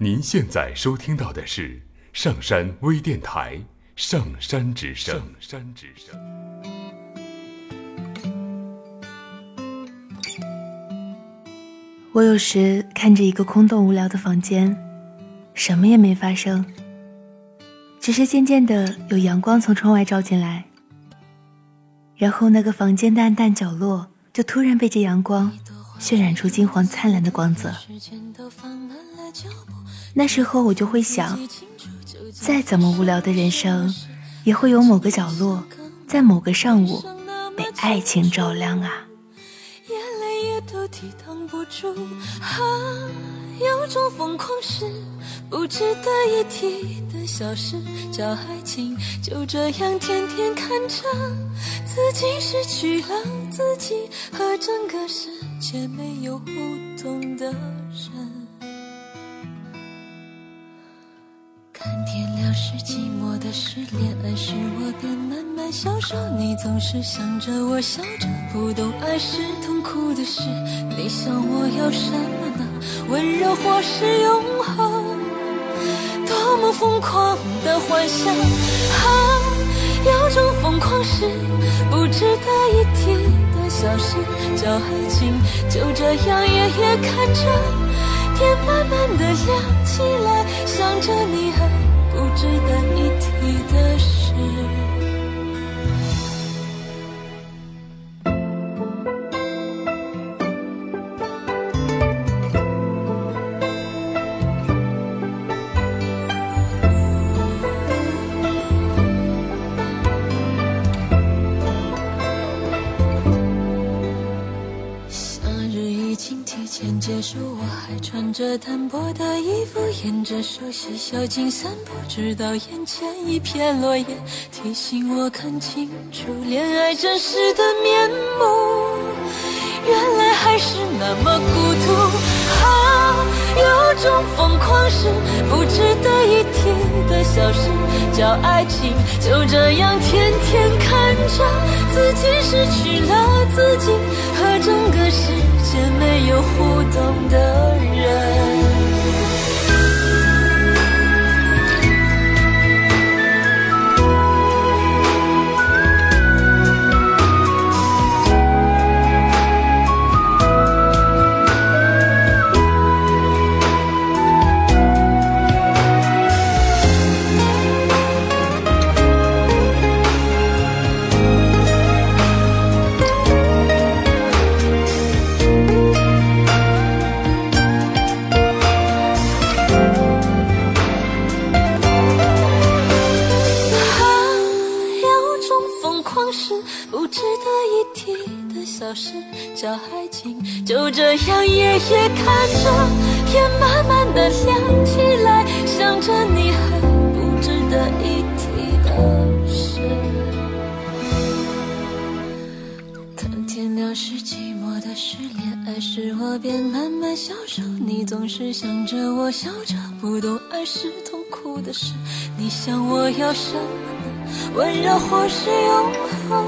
您现在收听到的是上山微电台《上山之声》。上山之声。我有时看着一个空洞无聊的房间，什么也没发生，只是渐渐的有阳光从窗外照进来，然后那个房间的暗淡角落就突然被这阳光渲染出金黄灿烂的光泽。那时候我就会想，再怎么无聊的人生，也会有某个角落，在某个上午被爱情照亮啊。眼泪也都抵挡不住，啊，有种疯狂是不值得一提小事，叫爱情。就这样天天看着自己失去了自己，和整个世界没有互动的人。看天亮是寂寞的事，恋爱时我便慢慢消瘦。你总是想着我笑着，不懂爱是痛苦的事。你想我要什么呢？温柔或是永恒？多么疯狂的幻想！啊，有种疯狂是不值得一提的小事，叫爱情。就这样夜夜看着。天慢慢的亮起来，想着你还不值得一提的事。结束，我还穿着单薄的衣服，沿着熟悉小径散步，直到眼前一片落叶，提醒我看清楚恋爱真实的面目。原来还是那么孤独啊！有种疯狂是不值得一提的小事，叫爱情。就这样天天看着自己失去了自己，和整个世界互动的叫爱情就这样夜夜看着天慢慢的亮起来，想着你还不值得一提的事。看天亮是寂寞的事，恋爱时我便慢慢消瘦。你总是想着我笑着，不懂爱是痛苦的事。你想我要什么呢？温柔或是永恒？